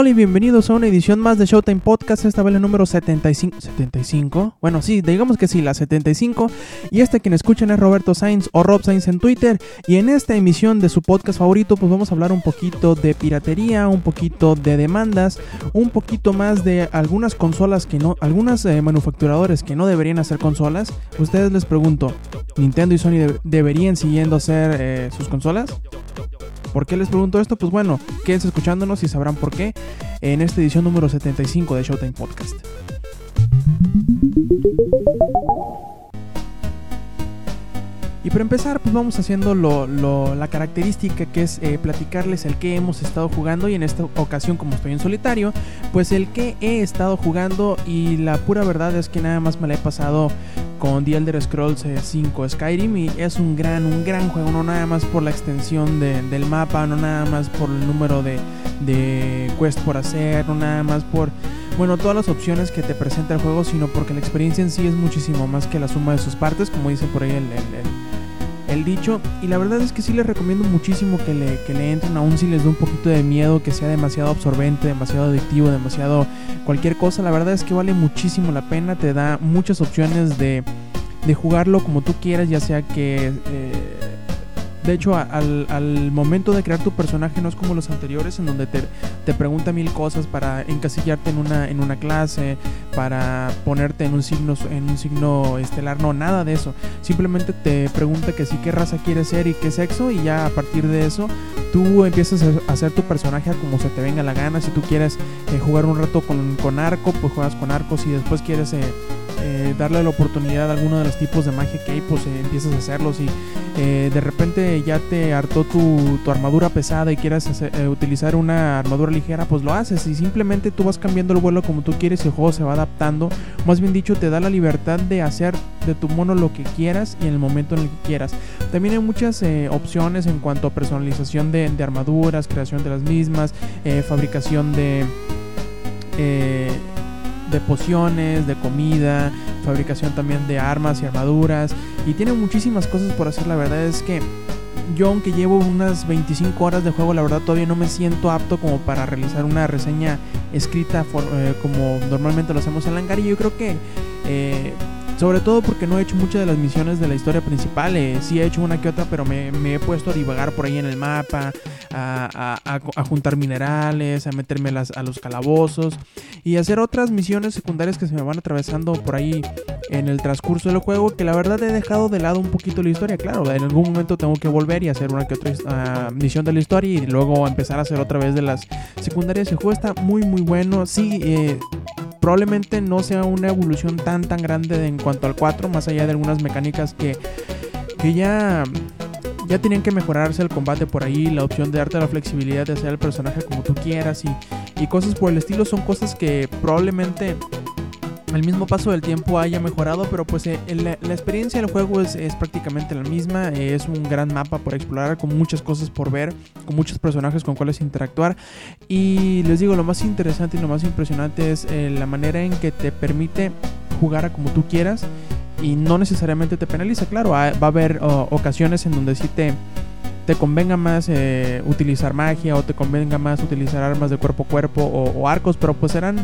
Hola y bienvenidos a una edición más de Showtime Podcast, esta vez el número 75, 75, bueno sí, digamos que sí, la 75, y este quien escuchan es Roberto Sainz o Rob Sainz en Twitter, y en esta emisión de su podcast favorito pues vamos a hablar un poquito de piratería, un poquito de demandas, un poquito más de algunas consolas que no, algunas eh, manufacturadores que no deberían hacer consolas, ustedes les pregunto, ¿Nintendo y Sony de- deberían siguiendo hacer eh, sus consolas? ¿Por qué les pregunto esto? Pues bueno, quédense escuchándonos y sabrán por qué en esta edición número 75 de Showtime Podcast. Y para empezar, pues vamos haciendo lo- la característica que es eh, platicarles el que hemos estado jugando y en esta ocasión como estoy en solitario, pues el que he estado jugando y la pura verdad es que nada más me la he pasado con The Elder Scrolls eh, 5 Skyrim y es un gran, un gran juego, no nada más por la extensión de- del mapa, no nada más por el número de, de por hacer, no nada más por, bueno, todas las opciones que te presenta el juego, sino porque la experiencia en sí es muchísimo más que la suma de sus partes, como dice por ahí el- dicho. Y la verdad es que sí les recomiendo muchísimo que le, que le entren, aún si les da un poquito de miedo, que sea demasiado absorbente, demasiado adictivo, demasiado cualquier cosa. La verdad es que vale muchísimo la pena, te da muchas opciones de, de jugarlo como tú quieras, ya sea que... eh, de hecho, al, momento de crear tu personaje no es como los anteriores en donde te, te pregunta mil cosas para encasillarte en una, en una clase, para ponerte en un signo en un signo estelar, no, nada de eso. Simplemente te pregunta que sí qué raza quieres ser y qué sexo y ya a partir de eso tú empiezas a hacer tu personaje como se te venga la gana. Si tú quieres eh, jugar un rato con, con arco, pues juegas con arco. Si después quieres eh, eh, darle la oportunidad a alguno de los tipos de magia que hay, pues eh, empiezas a hacerlos y eh, de repente ya te hartó tu, armadura pesada y eh, utilizar una armadura ligera, pues lo haces y simplemente tú vas cambiando el vuelo como tú quieres y el juego se va adaptando. Más bien dicho, te da la libertad de hacer de tu mono lo que quieras y en el momento en el que quieras. También hay muchas opciones en cuanto a personalización de, armaduras, creación de las mismas, fabricación de... de pociones, de comida, fabricación también de armas y armaduras y tiene muchísimas cosas por hacer. La verdad es que yo aunque llevo unas 25 horas de juego, la verdad todavía no me siento apto como para realizar una reseña escrita for- eh, como normalmente lo hacemos en Langar y yo creo que eh, sobre todo porque no he hecho muchas de las misiones de la historia principal, eh, sí he hecho una que otra, pero me, me he puesto a divagar por ahí en el mapa, a, a- a- juntar minerales, a meterme las- a los calabozos y hacer otras misiones secundarias que se me van atravesando por ahí en el transcurso del juego que la verdad he dejado de lado un poquito la historia. Claro, en algún momento tengo que volver y hacer una que otra ah, misión de la historia y luego empezar a hacer otra vez de las secundarias. El juego está muy muy bueno. Sí, eh, probablemente no sea una evolución tan tan grande en cuanto al 4, más allá de algunas mecánicas que, que ya... Ya tienen que mejorarse el combate por ahí, la opción de darte la flexibilidad de hacer el personaje como tú quieras y, y cosas por el estilo. Son cosas que probablemente al mismo paso del tiempo haya mejorado, pero pues eh, la, la experiencia del juego es, prácticamente la misma, es un gran mapa por explorar, con muchas cosas por ver, con muchos personajes con cuales interactuar. Y les digo, lo más interesante y lo más impresionante es eh, la manera en que te permite jugar a como tú quieras y no necesariamente te penaliza, claro, va a haber ocasiones en donde sí te convenga más eh, utilizar magia o te convenga más utilizar armas de cuerpo a cuerpo o arcos, pero pues serán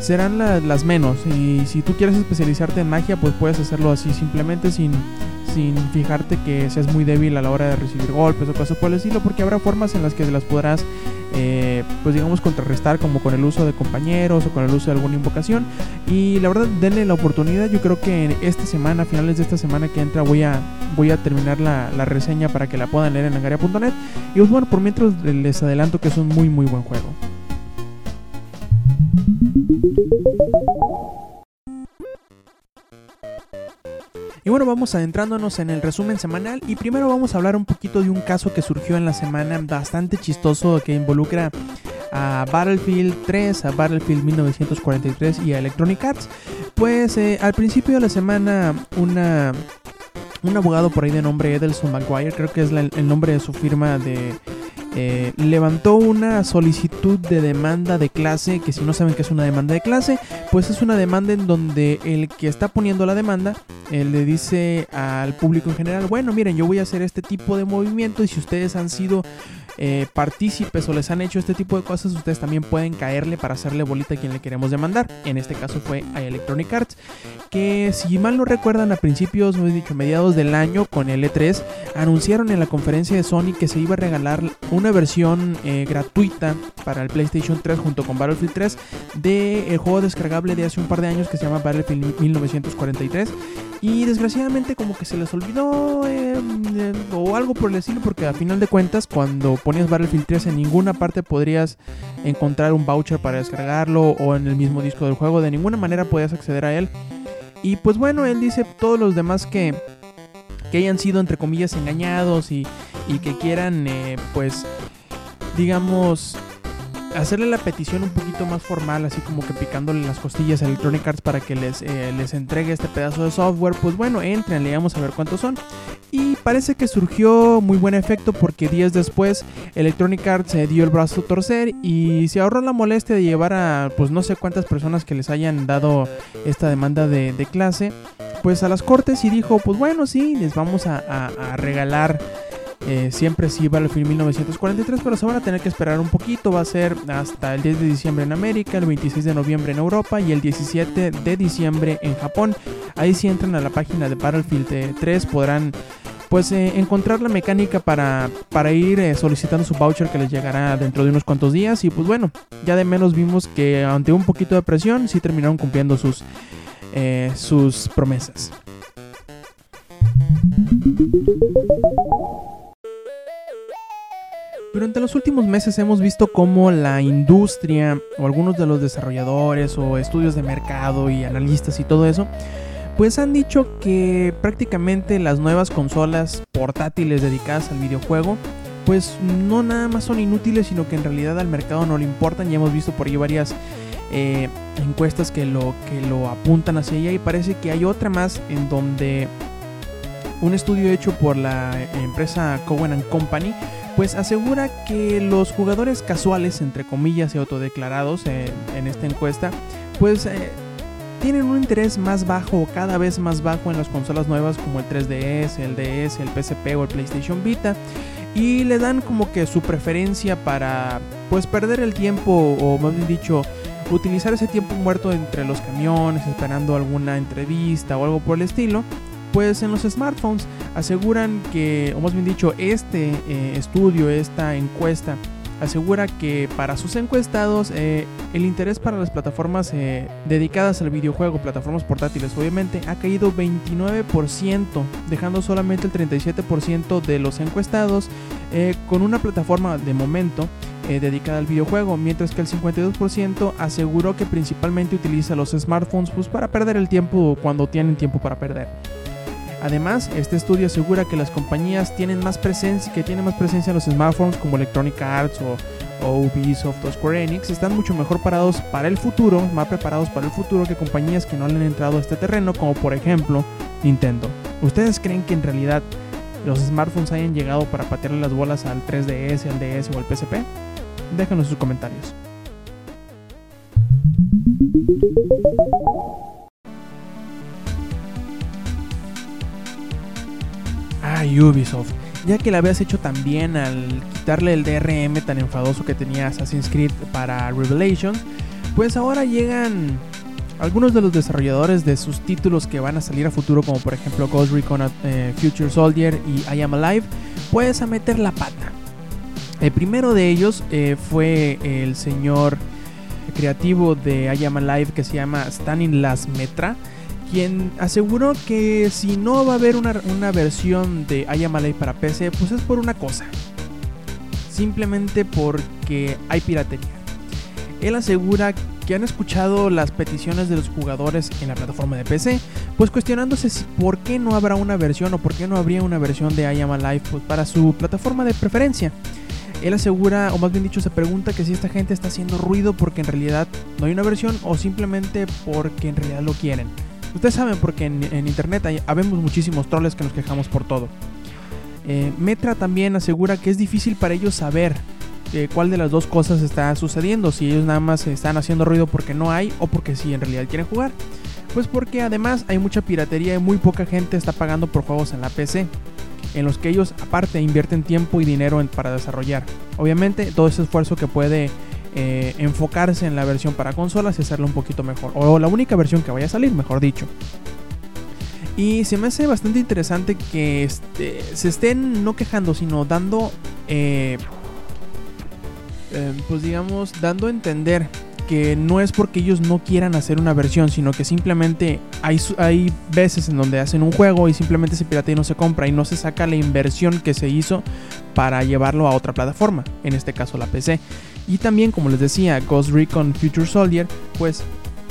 serán la- las menos. Y si tú quieres especializarte en magia, pues puedes hacerlo así simplemente sin, sin fijarte que seas muy débil a la hora de recibir golpes o cosas por el estilo, porque habrá formas en las que las podrás, eh, pues digamos, contrarrestar como con el uso de compañeros o con el uso de alguna invocación. Y la verdad, denle la oportunidad. Yo creo que en esta semana, finales de esta semana que entra, voy a, voy a terminar la, la reseña para que la puedan leer en langaria.net. Y pues bueno, por mientras les adelanto que es un muy, muy buen juego. Y bueno, vamos adentrándonos en el resumen semanal y primero vamos a hablar un poquito de un caso que surgió en la semana bastante chistoso que involucra a Battlefield 3, a Battlefield 1943 y a Electronic Arts. Pues eh, al principio de la semana una un abogado por ahí de nombre Edelson McGuire, creo que es el nombre de su firma de eh, levantó una solicitud de demanda de clase, que si no saben qué es una demanda de clase, pues es una demanda en donde el que está poniendo la demanda eh, le dice al público en general, bueno, miren, yo voy a hacer este tipo de movimiento y si ustedes han sido eh, partícipes o les han hecho este tipo de cosas, ustedes también pueden caerle para hacerle bolita a quien le queremos demandar. En este caso fue a Electronic Arts, que si mal no recuerdan a principios, no he dicho, mediados del año con el E3, anunciaron en la conferencia de Sony que se iba a regalar una versión eh, gratuita para el PlayStation 3 junto con Battlefield 3 del juego descargable de hace un par de años que se llama Battlefield 1943 y desgraciadamente como que se les olvidó em, em, o algo por el estilo porque a final de cuentas cuando ponías Battlefield 3 en ninguna parte podrías encontrar un voucher para descargarlo o en el mismo disco del juego. De ninguna manera podías acceder a él. Y pues bueno, él dice todos los demás que, que hayan sido entre comillas engañados y, y que quieran eh, pues digamos hacerle la petición un poquito más formal, así como que picándole las costillas a Electronic Arts para que les, eh, les entregue este pedazo de software, pues bueno, entren, le vamos a ver cuántos son. Y parece que surgió muy buen efecto porque días después Electronic Arts se dio el brazo a torcer y se ahorró la molestia de llevar a pues no sé cuántas personas que les hayan dado esta demanda de, clase pues a las cortes y dijo pues bueno sí, les vamos a regalar eh, siempre sí Battlefield 1943, pero se van a tener que esperar un poquito. Va a ser hasta el 10 de diciembre en América, el 26 de noviembre en Europa y el 17 de diciembre en Japón. Ahí si entran a la página de Battlefield 3 podrán pues eh, encontrar la mecánica para, para ir eh, solicitando su voucher que les llegará dentro de unos cuantos días. Y pues bueno, ya de menos vimos que ante un poquito de presión sí terminaron cumpliendo sus, sus promesas. Durante los últimos meses hemos visto cómo la industria o algunos de los desarrolladores o estudios de mercado y analistas y todo eso, pues han dicho que prácticamente las nuevas consolas portátiles dedicadas al videojuego, pues no nada más son inútiles, sino que en realidad al mercado no le importan. Ya hemos visto por ahí varias eh, encuestas que lo, que lo apuntan hacia ella y parece que hay otra más en donde un estudio hecho por la empresa Cowen Company pues asegura que los jugadores casuales, entre comillas y autodeclarados en, esta encuesta, pues eh, tienen un interés más bajo cada vez más bajo en las consolas nuevas como el 3DS, el DS, el PSP o el PlayStation Vita y le dan como que su preferencia para pues perder el tiempo o más bien dicho utilizar ese tiempo muerto entre los camiones esperando alguna entrevista o algo por el estilo pues en los smartphones aseguran que, o más bien dicho, este eh, estudio, esta encuesta, asegura que para sus encuestados eh, el interés para las plataformas eh, dedicadas al videojuego, plataformas portátiles obviamente, ha caído 29%, dejando solamente el 37% de los encuestados con una plataforma de momento dedicada al videojuego, mientras que el 52% aseguró que principalmente utiliza los smartphones pues, para perder el tiempo cuando tienen tiempo para perder. Además, este estudio asegura que las compañías tienen más presencia, que tienen más presencia en los smartphones como Electronic Arts o, Ubisoft o Square Enix, están mucho mejor parados para el futuro, más preparados para el futuro que compañías que no han entrado a este terreno, como por ejemplo Nintendo. ¿Ustedes creen que en realidad los smartphones hayan llegado para patearle las bolas al 3DS, al DS o al PSP? Déjanos sus comentarios. Ubisoft, ya que la habías hecho también al quitarle el DRM tan enfadoso que tenía Assassin's Creed para Revelations, pues ahora llegan algunos de los desarrolladores de sus títulos que van a salir a futuro, como por ejemplo Ghost Recon eh, Future Soldier y I Am Alive, pues a meter la pata. El primero de ellos eh, fue el señor creativo de I Am Alive que se llama Las Metra quien aseguró que si no va a haber una, versión de Am para PC, pues es por una cosa. Simplemente porque hay piratería. Él asegura que han escuchado las peticiones de los jugadores en la plataforma de PC, pues cuestionándose si por qué no habrá una versión o por qué no habría una versión de I Am Alive pues, para su plataforma de preferencia. Él asegura, o más bien dicho, se pregunta que si esta gente está haciendo ruido porque en realidad no hay una versión o simplemente porque en realidad lo quieren. Ustedes saben porque en, internet hay, habemos muchísimos troles que nos quejamos por todo. Eh, Metra también asegura que es difícil para ellos saber eh, cuál de las dos cosas está sucediendo, si ellos nada más están haciendo ruido porque no hay o porque sí en realidad quieren jugar. Pues porque además hay mucha piratería y muy poca gente está pagando por juegos en la PC, en los que ellos aparte invierten tiempo y dinero para desarrollar. Obviamente todo ese esfuerzo que puede eh, enfocarse en la versión para consolas y hacerlo un poquito mejor, o la única versión que vaya a salir, mejor dicho. Y se me hace bastante interesante que este, se estén no quejando, sino dando, eh, eh, pues digamos, dando a entender que no es porque ellos no quieran hacer una versión, sino que simplemente hay, hay veces en donde hacen un juego y simplemente se piratea y no se compra y no se saca la inversión que se hizo para llevarlo a otra plataforma, en este caso la PC. Y también, como les decía, Ghost Recon Future Soldier, pues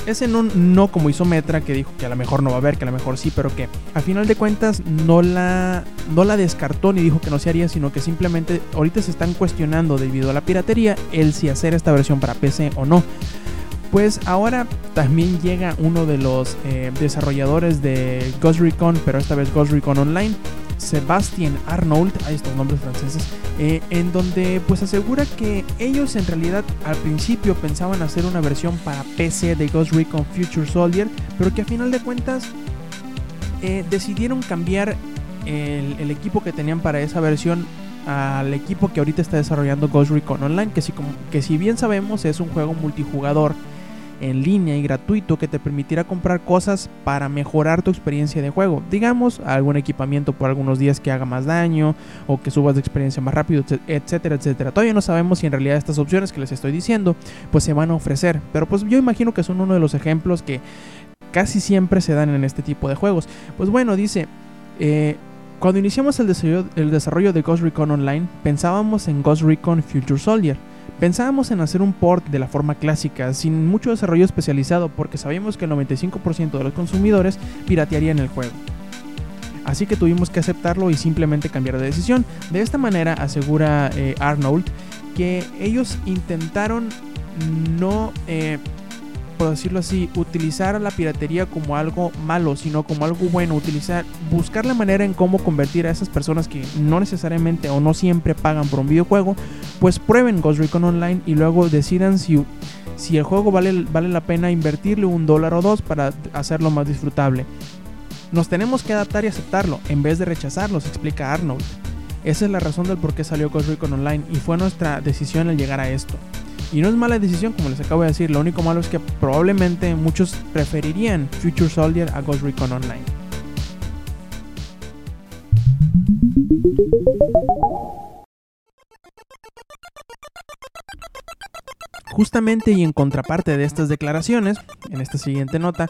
ese no, no como hizo Metra, que dijo que a lo mejor no va a haber, que a lo mejor sí, pero que a final de cuentas no la, no la descartó ni dijo que no se haría, sino que simplemente ahorita se están cuestionando debido a la piratería el si hacer esta versión para PC o no. Pues ahora también llega uno de los eh, desarrolladores de Ghost Recon, pero esta vez Ghost Recon Online, Sebastian Arnold, ahí estos nombres franceses, eh, en donde pues asegura que ellos en realidad al principio pensaban hacer una versión para PC de Ghost Recon Future Soldier, pero que a final de cuentas eh, decidieron cambiar el, equipo que tenían para esa versión al equipo que ahorita está desarrollando Ghost Recon Online, que si, que si bien sabemos es un juego multijugador en línea y gratuito que te permitirá comprar cosas para mejorar tu experiencia de juego. Digamos, algún equipamiento por algunos días que haga más daño o que subas de experiencia más rápido, etcétera, etcétera. Todavía no sabemos si en realidad estas opciones que les estoy diciendo pues se van a ofrecer, pero pues yo imagino que son uno de los ejemplos que casi siempre se dan en este tipo de juegos. Pues bueno, dice... Eh, cuando iniciamos el desarrollo, el desarrollo de Ghost Recon Online, pensábamos en Ghost Recon Future Soldier, Pensábamos en hacer un port de la forma clásica, sin mucho desarrollo especializado, porque sabíamos que el 95% de los consumidores piratearían el juego. Así que tuvimos que aceptarlo y simplemente cambiar de decisión. De esta manera asegura eh, Arnold que ellos intentaron no eh, por decirlo así, utilizar la piratería como algo malo, sino como algo bueno, utilizar, buscar la manera en cómo convertir a esas personas que no necesariamente o no siempre pagan por un videojuego, pues prueben Ghost Recon Online y luego decidan si, si el juego vale, vale la pena invertirle un dólar o dos para hacerlo más disfrutable. Nos tenemos que adaptar y aceptarlo en vez de rechazarlo, explica Arnold. Esa es la razón del por qué salió Ghost Recon Online y fue nuestra decisión el llegar a esto. Y no es mala decisión, como les acabo de decir. Lo único malo es que probablemente muchos preferirían Future Soldier a Ghost Recon Online. Justamente y en contraparte de estas declaraciones, en esta siguiente nota,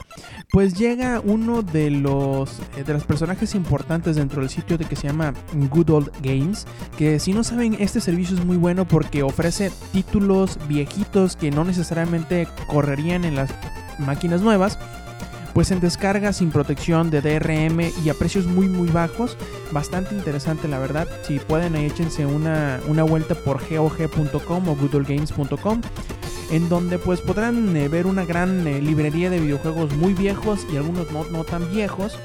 pues llega uno de los, eh, de los personajes importantes dentro del sitio de que se llama Good Old Games, que si no saben, este servicio es muy bueno porque ofrece títulos viejitos que no necesariamente correrían en las máquinas nuevas, pues en descarga sin protección de DRM y a precios muy muy bajos. Bastante interesante la verdad. Si pueden échense una, una vuelta por gog.com o goodlegames.com en donde pues podrán eh, ver una gran eh, librería de videojuegos muy viejos y algunos no, no tan viejos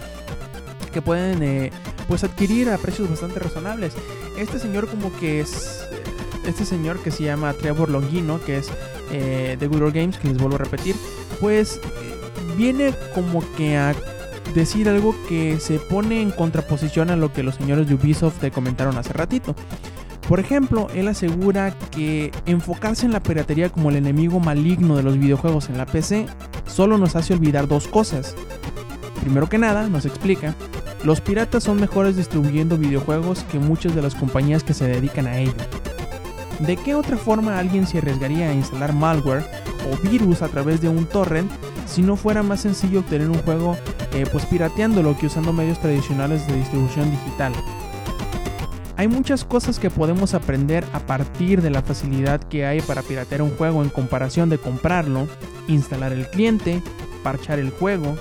que pueden eh, pues adquirir a precios bastante razonables. Este señor como que es este señor que se llama Trevor Longino, que es de Good Old Games, que les vuelvo a repetir, pues viene como que a decir algo que se pone en contraposición a lo que los señores de Ubisoft te comentaron hace ratito. Por ejemplo, él asegura que enfocarse en la piratería como el enemigo maligno de los videojuegos en la PC solo nos hace olvidar dos cosas. Primero que nada, nos explica, los piratas son mejores distribuyendo videojuegos que muchas de las compañías que se dedican a ello. ¿De qué otra forma alguien se arriesgaría a instalar malware o virus a través de un torrent si no fuera más sencillo obtener un juego eh, pues pirateándolo que usando medios tradicionales de distribución digital? Hay muchas cosas que podemos aprender a partir de la facilidad que hay para piratear un juego en comparación de comprarlo, instalar el cliente, parchar el juego,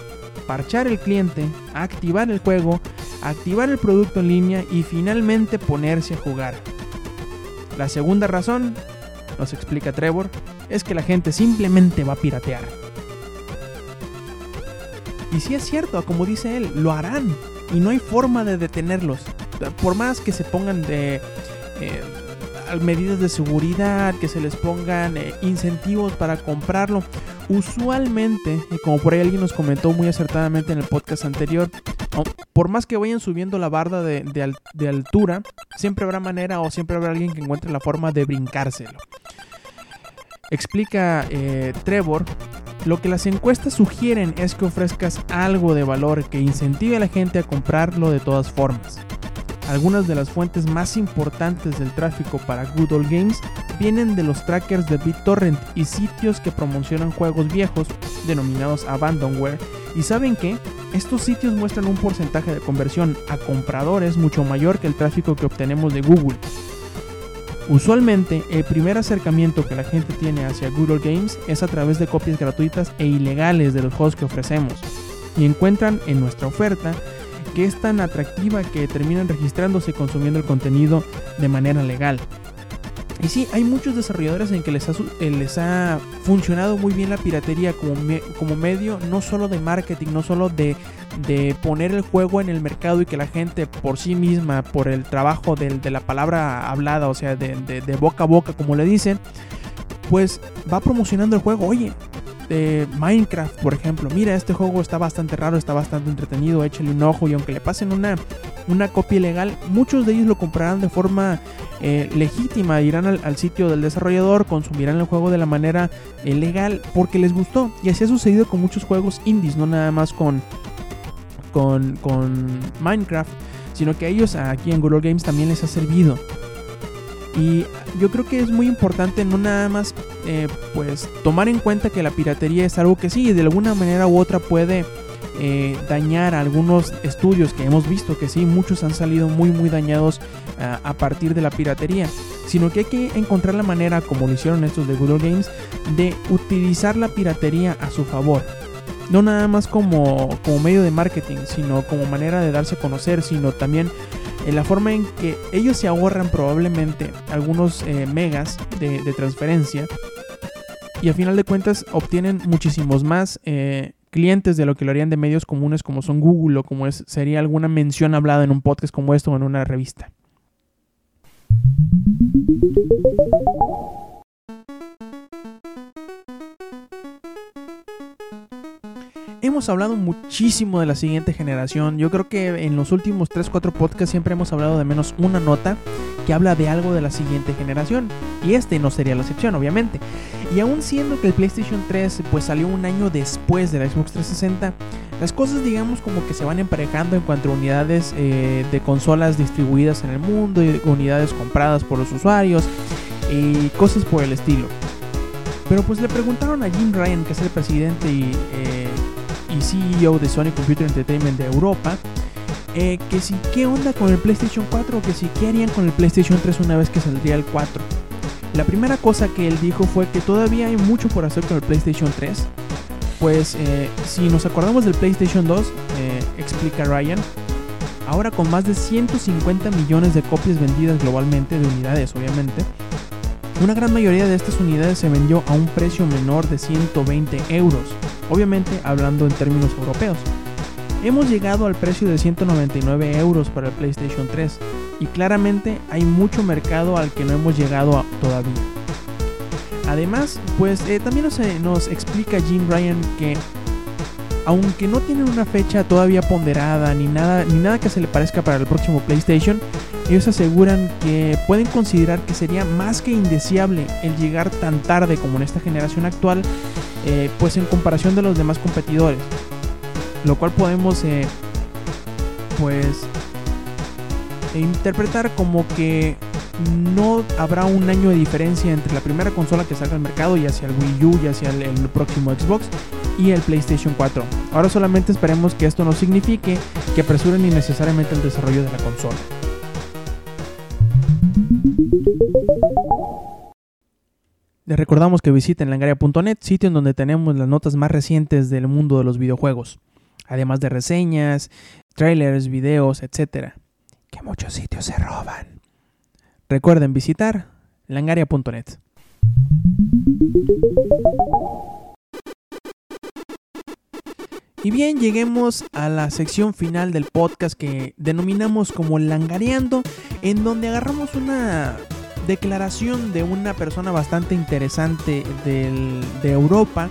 parchar el cliente, activar el juego, activar el producto en línea y finalmente ponerse a jugar. La segunda razón, nos explica Trevor, es que la gente simplemente va a piratear. Y si es cierto, como dice él, lo harán y no hay forma de detenerlos. Por más que se pongan de eh, medidas de seguridad, que se les pongan eh, incentivos para comprarlo, usualmente, y como por ahí alguien nos comentó muy acertadamente en el podcast anterior, por más que vayan subiendo la barda de, de altura, siempre habrá manera o siempre habrá alguien que encuentre la forma de brincárselo. Explica eh, Trevor, lo que las encuestas sugieren es que ofrezcas algo de valor que incentive a la gente a comprarlo de todas formas. Algunas de las fuentes más importantes del tráfico para Good Old Games vienen de los trackers de BitTorrent y sitios que promocionan juegos viejos denominados abandonware. ¿Y saben qué? Estos sitios muestran un porcentaje de conversión a compradores mucho mayor que el tráfico que obtenemos de Google. Usualmente, el primer acercamiento que la gente tiene hacia Google Games es a través de copias gratuitas e ilegales de los juegos que ofrecemos, y encuentran en nuestra oferta que es tan atractiva que terminan registrándose y consumiendo el contenido de manera legal. Y sí, hay muchos desarrolladores en que les ha, eh, les ha funcionado muy bien la piratería como, como medio no solo de marketing, no solo de, de, poner el juego en el mercado y que la gente por sí misma, por el trabajo de, la palabra hablada, o sea, de, de, boca a boca, como le dicen, pues va promocionando el juego. Oye, Minecraft, por ejemplo. Mira, este juego está bastante raro, está bastante entretenido, échale un ojo y aunque le pasen una, una copia ilegal, muchos de ellos lo comprarán de forma eh, legítima, irán al, sitio del desarrollador, consumirán el juego de la manera eh, legal porque les gustó. Y así ha sucedido con muchos juegos indies, no nada más con, con, con Minecraft, sino que a ellos aquí en Google Games también les ha servido. Y yo creo que es muy importante no nada más eh, pues tomar en cuenta que la piratería es algo que sí, de alguna manera u otra puede eh, dañar algunos estudios que hemos visto que sí, muchos han salido muy muy dañados ah, a partir de la piratería, sino que hay que encontrar la manera, como lo hicieron estos de Google Games, de utilizar la piratería a su favor. No nada más como, como medio de marketing, sino como manera de darse a conocer, sino también en la forma en que ellos se ahorran probablemente algunos eh, megas de, transferencia y a final de cuentas obtienen muchísimos más eh, clientes de lo que lo harían de medios comunes como son Google o como es, sería alguna mención hablada en un podcast como esto o en una revista. Hemos hablado muchísimo de la siguiente generación. Yo creo que en los últimos 3-4 podcasts siempre hemos hablado de menos una nota que habla de algo de la siguiente generación. Y este no sería la excepción, obviamente. Y aún siendo que el PlayStation 3 pues salió un año después de la Xbox 360, las cosas digamos como que se van emparejando en cuanto a unidades eh, de consolas distribuidas en el mundo y unidades compradas por los usuarios y cosas por el estilo. Pero pues le preguntaron a Jim Ryan, que es el presidente y eh, y CEO de Sony Computer Entertainment de Europa, eh, que si qué onda con el PlayStation 4 o que si qué harían con el PlayStation 3 una vez que saldría el 4. La primera cosa que él dijo fue que todavía hay mucho por hacer con el PlayStation 3. Pues eh, si nos acordamos del PlayStation 2, eh, explica Ryan, ahora con más de 150 millones de copias vendidas globalmente, de unidades obviamente, una gran mayoría de estas unidades se vendió a un precio menor de 120 euros obviamente hablando en términos europeos. Hemos llegado al precio de 199 euros para el PlayStation 3 y claramente hay mucho mercado al que no hemos llegado todavía. Además, pues eh, también nos, eh, nos explica Jim Ryan que aunque no tienen una fecha todavía ponderada ni nada, ni nada que se le parezca para el próximo PlayStation, ellos aseguran que pueden considerar que sería más que indeseable el llegar tan tarde como en esta generación actual, eh, pues en comparación de los demás competidores. Lo cual podemos, eh, pues, interpretar como que no habrá un año de diferencia entre la primera consola que salga al mercado y hacia el Wii U y hacia el, el próximo Xbox y el PlayStation 4. Ahora solamente esperemos que esto no signifique que apresuren innecesariamente el desarrollo de la consola. Les recordamos que visiten langaria.net, sitio en donde tenemos las notas más recientes del mundo de los videojuegos, además de reseñas, trailers, videos, etc. Que muchos sitios se roban. Recuerden visitar langaria.net. Y bien, lleguemos a la sección final del podcast que denominamos como Langareando, en donde agarramos una declaración de una persona bastante interesante del- de Europa,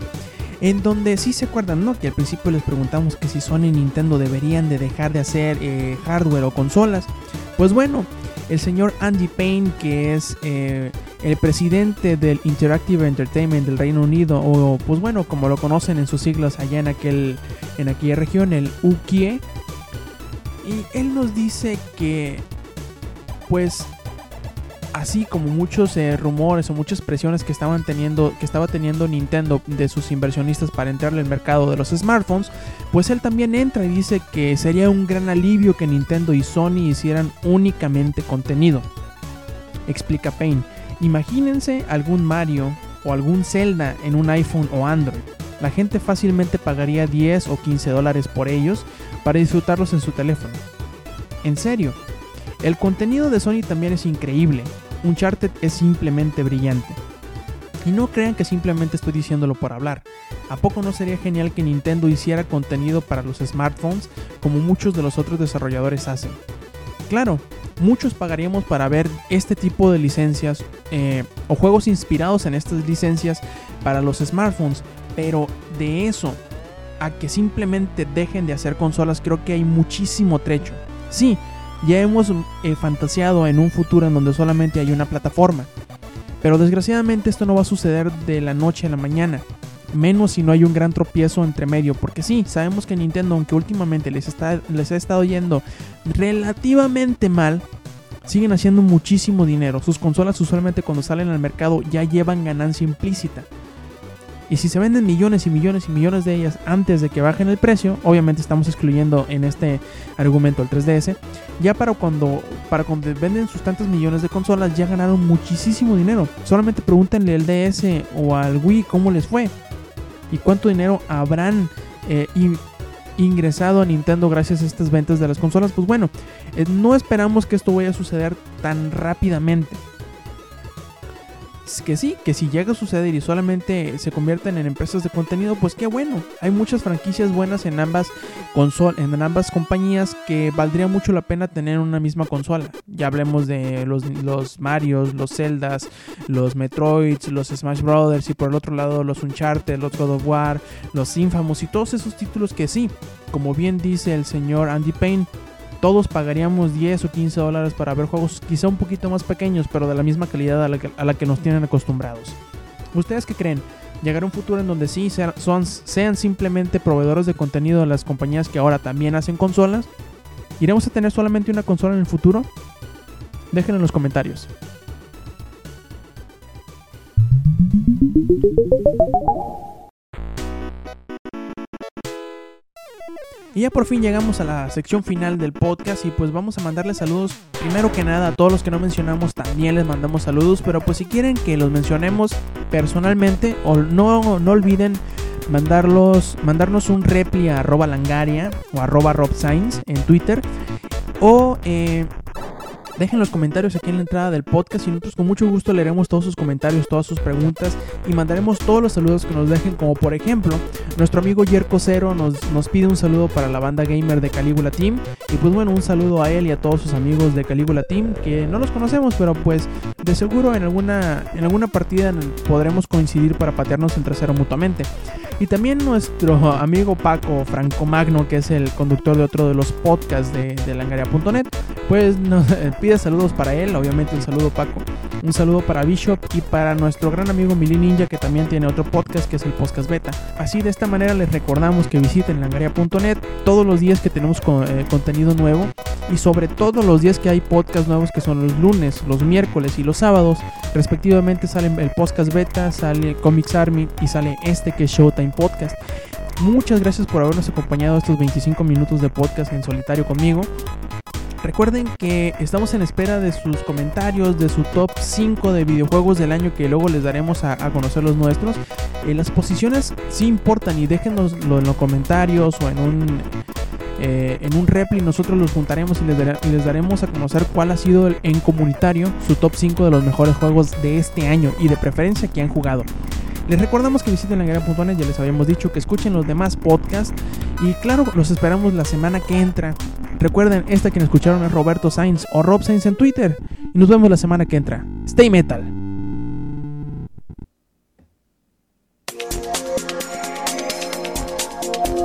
en donde sí se acuerdan, ¿no? Que al principio les preguntamos que si Sony y Nintendo deberían de dejar de hacer eh, hardware o consolas. Pues bueno, el señor Andy Payne, que es eh, el presidente del Interactive Entertainment del Reino Unido, o pues bueno, como lo conocen en sus siglas allá en, aquel, en aquella región, el UKIE, y él nos dice que, pues, así como muchos eh, rumores o muchas presiones que estaban teniendo, que estaba teniendo Nintendo de sus inversionistas para entrarle al mercado de los smartphones, pues él también entra y dice que sería un gran alivio que Nintendo y Sony hicieran únicamente contenido. Explica Payne. Imagínense algún Mario o algún Zelda en un iPhone o Android. La gente fácilmente pagaría 10 o 15 dólares por ellos para disfrutarlos en su teléfono. En serio, el contenido de Sony también es increíble. Uncharted es simplemente brillante. Y no crean que simplemente estoy diciéndolo por hablar. ¿A poco no sería genial que Nintendo hiciera contenido para los smartphones como muchos de los otros desarrolladores hacen? Claro, muchos pagaríamos para ver este tipo de licencias eh, o juegos inspirados en estas licencias para los smartphones, pero de eso a que simplemente dejen de hacer consolas creo que hay muchísimo trecho. Sí, ya hemos eh, fantaseado en un futuro en donde solamente hay una plataforma, pero desgraciadamente esto no va a suceder de la noche a la mañana. Menos si no hay un gran tropiezo entre medio. Porque sí, sabemos que Nintendo, aunque últimamente les, está, les ha estado yendo relativamente mal, siguen haciendo muchísimo dinero. Sus consolas usualmente cuando salen al mercado ya llevan ganancia implícita. Y si se venden millones y millones y millones de ellas antes de que bajen el precio, obviamente estamos excluyendo en este argumento el 3DS, ya para cuando, para cuando venden sus tantos millones de consolas ya ganaron muchísimo dinero. Solamente pregúntenle al DS o al Wii cómo les fue y cuánto dinero habrán eh, in- ingresado a Nintendo gracias a estas ventas de las consolas. Pues bueno, eh, no esperamos que esto vaya a suceder tan rápidamente. Que sí, que si llega a suceder y solamente se convierten en empresas de contenido, pues qué bueno. Hay muchas franquicias buenas en ambas consol en ambas compañías que valdría mucho la pena tener una misma consola. Ya hablemos de los, los Marios, los Zeldas, los Metroids, los Smash Brothers y por el otro lado los Uncharted, los God of War, los Infamous y todos esos títulos que sí, como bien dice el señor Andy Payne, todos pagaríamos 10 o 15 dólares para ver juegos quizá un poquito más pequeños, pero de la misma calidad a la que, nos tienen acostumbrados. ¿Ustedes qué creen? ¿Llegará un futuro en donde sí sean, son- sean simplemente proveedores de contenido de las compañías que ahora también hacen consolas? ¿Iremos a tener solamente una consola en el futuro? Déjenlo en los comentarios. Y ya por fin llegamos a la sección final del podcast y pues vamos a mandarles saludos. Primero que nada a todos los que no mencionamos también les mandamos saludos, pero pues si quieren que los mencionemos personalmente o no, no olviden mandarlos, mandarnos un repli a arroba langaria o arroba robscience en Twitter o eh, dejen los comentarios aquí en la entrada del podcast y nosotros con mucho gusto leeremos todos sus comentarios, todas sus preguntas y mandaremos todos los saludos que nos dejen como por ejemplo nuestro amigo Yerko Cero nos, nos pide un saludo para la banda gamer de Calígula Team y pues bueno un saludo a él y a todos sus amigos de Calígula Team que no los conocemos pero pues de seguro en alguna, en alguna partida podremos coincidir para patearnos el trasero mutuamente. Y también nuestro amigo Paco Franco Magno, que es el conductor de otro de los podcasts de, de langaria.net, pues pide saludos para él, obviamente un saludo Paco, un saludo para Bishop y para nuestro gran amigo Mili Ninja, que también tiene otro podcast que es el Podcast Beta. Así de esta manera les recordamos que visiten langaria.net todos los días que tenemos eh, contenido nuevo y sobre todo los días que hay podcast nuevos que son los lunes, los miércoles y los sábados. Respectivamente salen el podcast beta, sale Comics Army y sale este que es Showtime Podcast. Muchas gracias por habernos acompañado estos 25 minutos de podcast en solitario conmigo. Recuerden que estamos en espera de sus comentarios, de su top 5 de videojuegos del año que luego les daremos a, a conocer los nuestros. Eh, las posiciones sí importan y déjenoslo en los comentarios o en un eh, en un repli nosotros los juntaremos y les, y les daremos a conocer cuál ha sido el- en comunitario su top 5 de los mejores juegos de este año y de preferencia que han jugado. Les recordamos que visiten langaria.net, ya les habíamos dicho que escuchen los demás podcasts y claro, los esperamos la semana que entra. Recuerden, esta quien escucharon es Roberto Sainz o Rob Sainz en Twitter y nos vemos la semana que entra. Stay metal.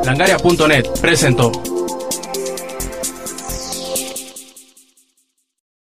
Langaria.net presentó.